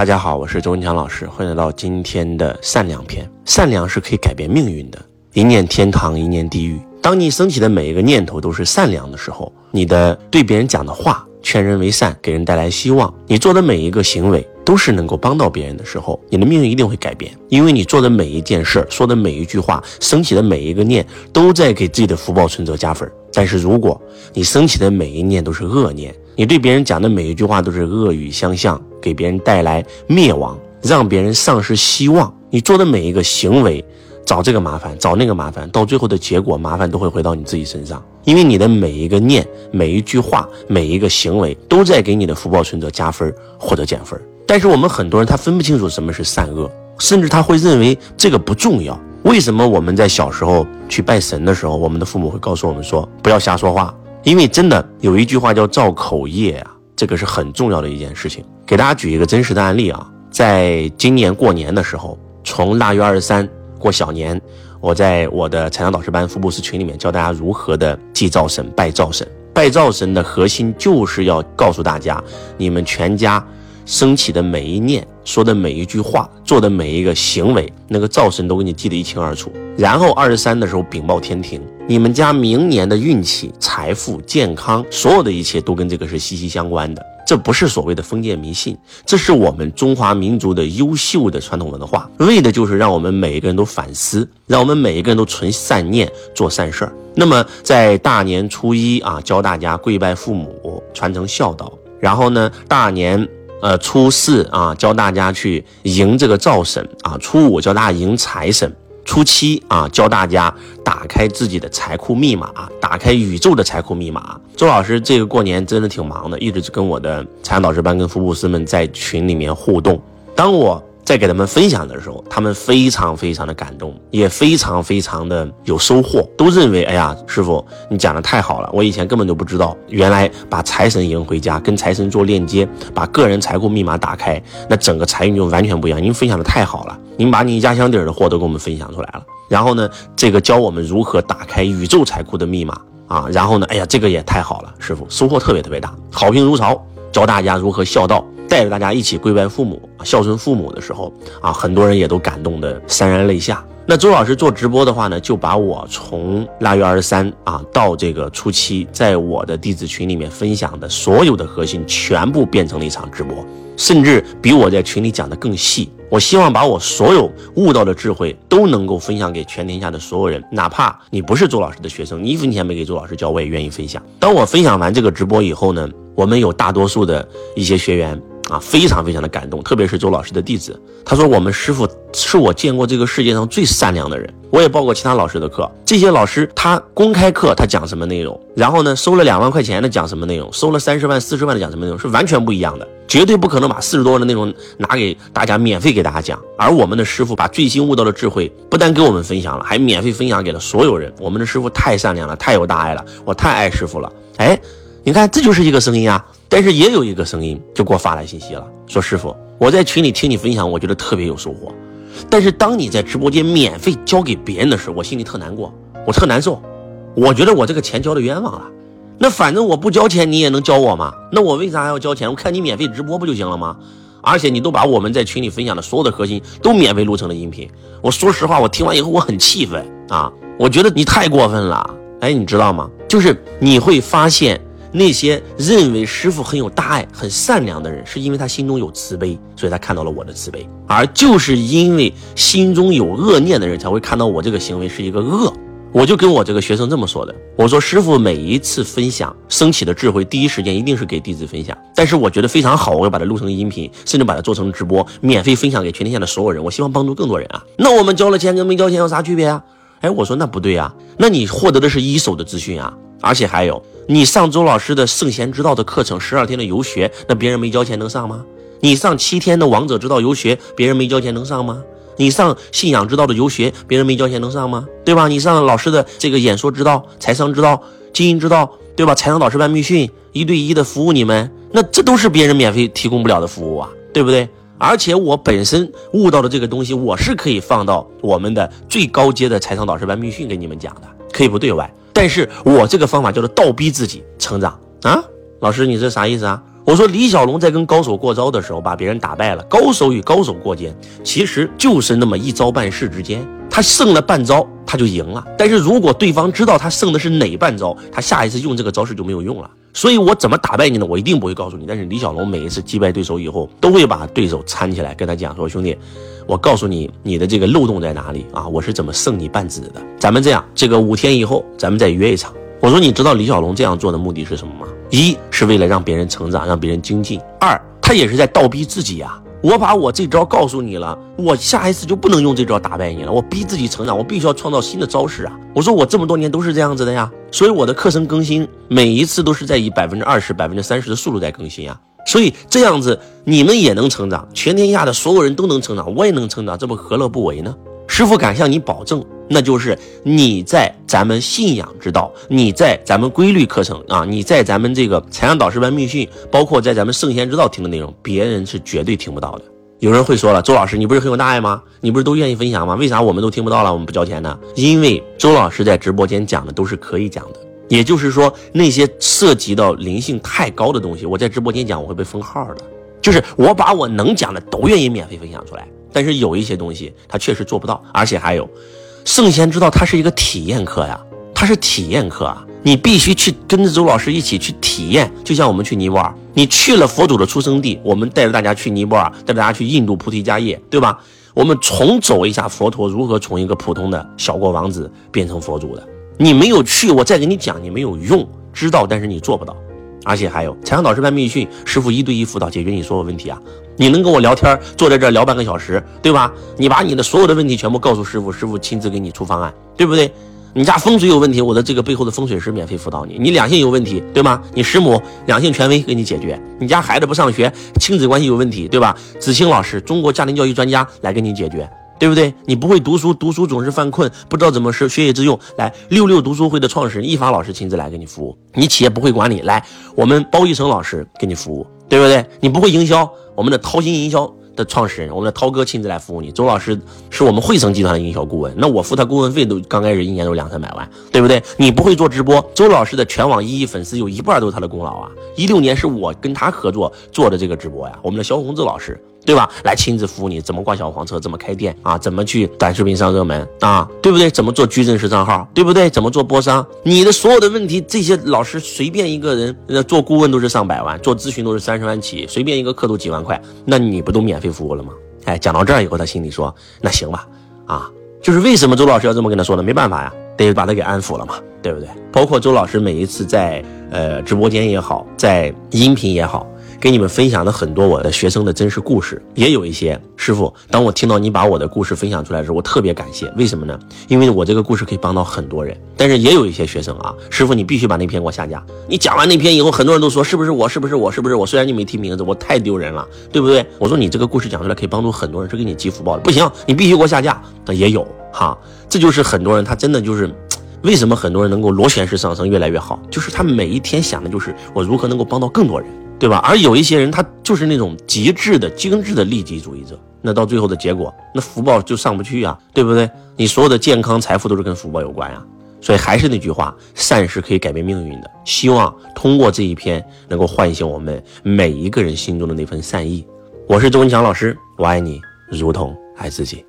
大家好，我是周文强老师，欢迎来到今天的善良篇。善良是可以改变命运的，一念天堂，一念地狱。当你升起的每一个念头都是善良的时候，你的对别人讲的话，劝人为善，给人带来希望，你做的每一个行为都是能够帮到别人的时候，你的命运一定会改变，因为你做的每一件事儿，说的每一句话，升起的每一个念，都在给自己的福报存折加分。但是如果你升起的每一念都是恶念，你对别人讲的每一句话都是恶语相向，给别人带来灭亡，让别人丧失希望。你做的每一个行为，找这个麻烦，找那个麻烦，到最后的结果，麻烦都会回到你自己身上。因为你的每一个念、每一句话、每一个行为，都在给你的福报存折加分或者减分。但是我们很多人他分不清楚什么是善恶，甚至他会认为这个不重要。为什么我们在小时候去拜神的时候，我们的父母会告诉我们说不要瞎说话？因为真的有一句话叫造口业啊，这个是很重要的一件事情。给大家举一个真实的案例啊，在今年过年的时候，从腊月二十三过小年，我在我的财商导师班福布斯群里面教大家如何的祭灶神、拜灶神。拜灶神的核心就是要告诉大家，你们全家升起的每一念、说的每一句话、做的每一个行为，那个灶神都给你记得一清二楚。然后二十三的时候禀报天庭。你们家明年的运气、财富、健康，所有的一切都跟这个是息息相关的。这不是所谓的封建迷信，这是我们中华民族的优秀的传统文化，为的就是让我们每一个人都反思，让我们每一个人都存善念，做善事儿。那么在大年初一啊，教大家跪拜父母，传承孝道。然后呢，大年呃初四啊，教大家去迎这个灶神啊。初五教大家迎财神。初七啊，教大家打开自己的财库密码，打开宇宙的财库密码。周老师这个过年真的挺忙的，一直跟我的财商导师班跟福布斯们在群里面互动。当我。在给他们分享的时候，他们非常非常的感动，也非常非常的有收获，都认为，哎呀，师傅你讲的太好了，我以前根本就不知道，原来把财神迎回家，跟财神做链接，把个人财库密码打开，那整个财运就完全不一样。您分享的太好了，您把你压箱底的货都给我们分享出来了。然后呢，这个教我们如何打开宇宙财库的密码啊，然后呢，哎呀，这个也太好了，师傅收获特别特别大，好评如潮，教大家如何孝道。带着大家一起跪拜父母、孝顺父母的时候啊，很多人也都感动的潸然泪下。那周老师做直播的话呢，就把我从腊月二十三啊到这个初七，在我的弟子群里面分享的所有的核心，全部变成了一场直播，甚至比我在群里讲的更细。我希望把我所有悟到的智慧都能够分享给全天下的所有人，哪怕你不是周老师的学生，你一分钱没给周老师交，我也愿意分享。当我分享完这个直播以后呢，我们有大多数的一些学员。啊，非常非常的感动，特别是周老师的弟子，他说我们师傅是我见过这个世界上最善良的人。我也报过其他老师的课，这些老师他公开课他讲什么内容，然后呢收了两万块钱的讲什么内容，收了三十万、四十万的讲什么内容，是完全不一样的，绝对不可能把四十多万的内容拿给大家免费给大家讲。而我们的师傅把最新悟到的智慧不但给我们分享了，还免费分享给了所有人。我们的师傅太善良了，太有大爱了，我太爱师傅了。哎，你看这就是一个声音啊。但是也有一个声音就给我发来信息了，说师傅，我在群里听你分享，我觉得特别有收获。但是当你在直播间免费教给别人的时候，我心里特难过，我特难受。我觉得我这个钱交的冤枉了。那反正我不交钱，你也能教我吗？那我为啥还要交钱？我看你免费直播不就行了吗？而且你都把我们在群里分享的所有的核心都免费录成了音频。我说实话，我听完以后我很气愤啊！我觉得你太过分了。哎，你知道吗？就是你会发现。那些认为师傅很有大爱、很善良的人，是因为他心中有慈悲，所以他看到了我的慈悲；而就是因为心中有恶念的人，才会看到我这个行为是一个恶。我就跟我这个学生这么说的：我说师傅每一次分享升起的智慧，第一时间一定是给弟子分享，但是我觉得非常好，我要把它录成音频，甚至把它做成直播，免费分享给全天下的所有人。我希望帮助更多人啊。那我们交了钱跟没交钱有啥区别啊？哎，我说那不对啊，那你获得的是一手的资讯啊。而且还有，你上周老师的圣贤之道的课程，十二天的游学，那别人没交钱能上吗？你上七天的王者之道游学，别人没交钱能上吗？你上信仰之道的游学，别人没交钱能上吗？对吧？你上老师的这个演说之道、财商之道、经营之道，对吧？财商导师班密训，一对一的服务你们，那这都是别人免费提供不了的服务啊，对不对？而且我本身悟到的这个东西，我是可以放到我们的最高阶的财商导师班密训给你们讲的，可以不对外。但是我这个方法叫做倒逼自己成长啊，老师，你这啥意思啊？我说李小龙在跟高手过招的时候，把别人打败了。高手与高手过肩，其实就是那么一招半式之间，他胜了半招，他就赢了。但是如果对方知道他胜的是哪半招，他下一次用这个招式就没有用了。所以我怎么打败你呢？我一定不会告诉你。但是李小龙每一次击败对手以后，都会把对手搀起来，跟他讲说：“兄弟，我告诉你你的这个漏洞在哪里啊？我是怎么胜你半子的？咱们这样，这个五天以后咱们再约一场。”我说：“你知道李小龙这样做的目的是什么吗？一是为了让别人成长，让别人精进；二，他也是在倒逼自己呀。”我把我这招告诉你了，我下一次就不能用这招打败你了。我逼自己成长，我必须要创造新的招式啊！我说我这么多年都是这样子的呀，所以我的课程更新每一次都是在以百分之二十、百分之三十的速度在更新啊。所以这样子你们也能成长，全天下的所有人都能成长，我也能成长，这不何乐不为呢？师傅敢向你保证，那就是你在咱们信仰之道，你在咱们规律课程啊，你在咱们这个财商导师班密训，包括在咱们圣贤之道听的内容，别人是绝对听不到的。有人会说了，周老师，你不是很有大爱吗？你不是都愿意分享吗？为啥我们都听不到了？我们不交钱呢？因为周老师在直播间讲的都是可以讲的，也就是说那些涉及到灵性太高的东西，我在直播间讲我会被封号的。就是我把我能讲的都愿意免费分享出来。但是有一些东西他确实做不到，而且还有，圣贤之道它是一个体验课呀，它是体验课啊，你必须去跟着周老师一起去体验，就像我们去尼泊尔，你去了佛祖的出生地，我们带着大家去尼泊尔，带着大家去印度菩提迦叶，对吧？我们重走一下佛陀如何从一个普通的小国王子变成佛祖的。你没有去，我再给你讲，你没有用，知道，但是你做不到。而且还有财商导师班密训，师傅一对一辅导解决你所有问题啊！你能跟我聊天，坐在这聊半个小时，对吧？你把你的所有的问题全部告诉师傅，师傅亲自给你出方案，对不对？你家风水有问题，我的这个背后的风水师免费辅导你。你两性有问题，对吗？你师母两性权威给你解决。你家孩子不上学，亲子关系有问题，对吧？子清老师，中国家庭教育专家来给你解决。对不对？你不会读书，读书总是犯困，不知道怎么是学以致用。来，六六读书会的创始人一法老师亲自来给你服务。你企业不会管理，来，我们包一成老师给你服务，对不对？你不会营销，我们的掏心营销的创始人，我们的涛哥亲自来服务你。周老师是我们汇成集团的营销顾问，那我付他顾问费都刚开始一年都两三百万，对不对？你不会做直播，周老师的全网一亿粉丝有一半都是他的功劳啊！一六年是我跟他合作做的这个直播呀，我们的肖宏志老师。对吧？来亲自服务你，怎么挂小黄车，怎么开店啊？怎么去短视频上热门啊？对不对？怎么做矩阵式账号？对不对？怎么做播商？你的所有的问题，这些老师随便一个人做顾问都是上百万，做咨询都是三十万起，随便一个课都几万块，那你不都免费服务了吗？哎，讲到这儿以后，他心里说，那行吧，啊，就是为什么周老师要这么跟他说呢？没办法呀，得把他给安抚了嘛，对不对？包括周老师每一次在呃直播间也好，在音频也好。给你们分享了很多我的学生的真实故事，也有一些师傅。当我听到你把我的故事分享出来的时候，我特别感谢。为什么呢？因为我这个故事可以帮到很多人。但是也有一些学生啊，师傅你必须把那篇给我下架。你讲完那篇以后，很多人都说是不是我？是不是我？是不是我？虽然你没提名字，我太丢人了，对不对？我说你这个故事讲出来可以帮助很多人，是给你积福报的。不行，你必须给我下架。那也有哈，这就是很多人他真的就是，为什么很多人能够螺旋式上升越来越好？就是他每一天想的就是我如何能够帮到更多人。对吧？而有一些人，他就是那种极致的、精致的利己主义者，那到最后的结果，那福报就上不去呀，对不对？你所有的健康、财富都是跟福报有关呀。所以还是那句话，善是可以改变命运的。希望通过这一篇，能够唤醒我们每一个人心中的那份善意。我是周文强老师，我爱你，如同爱自己。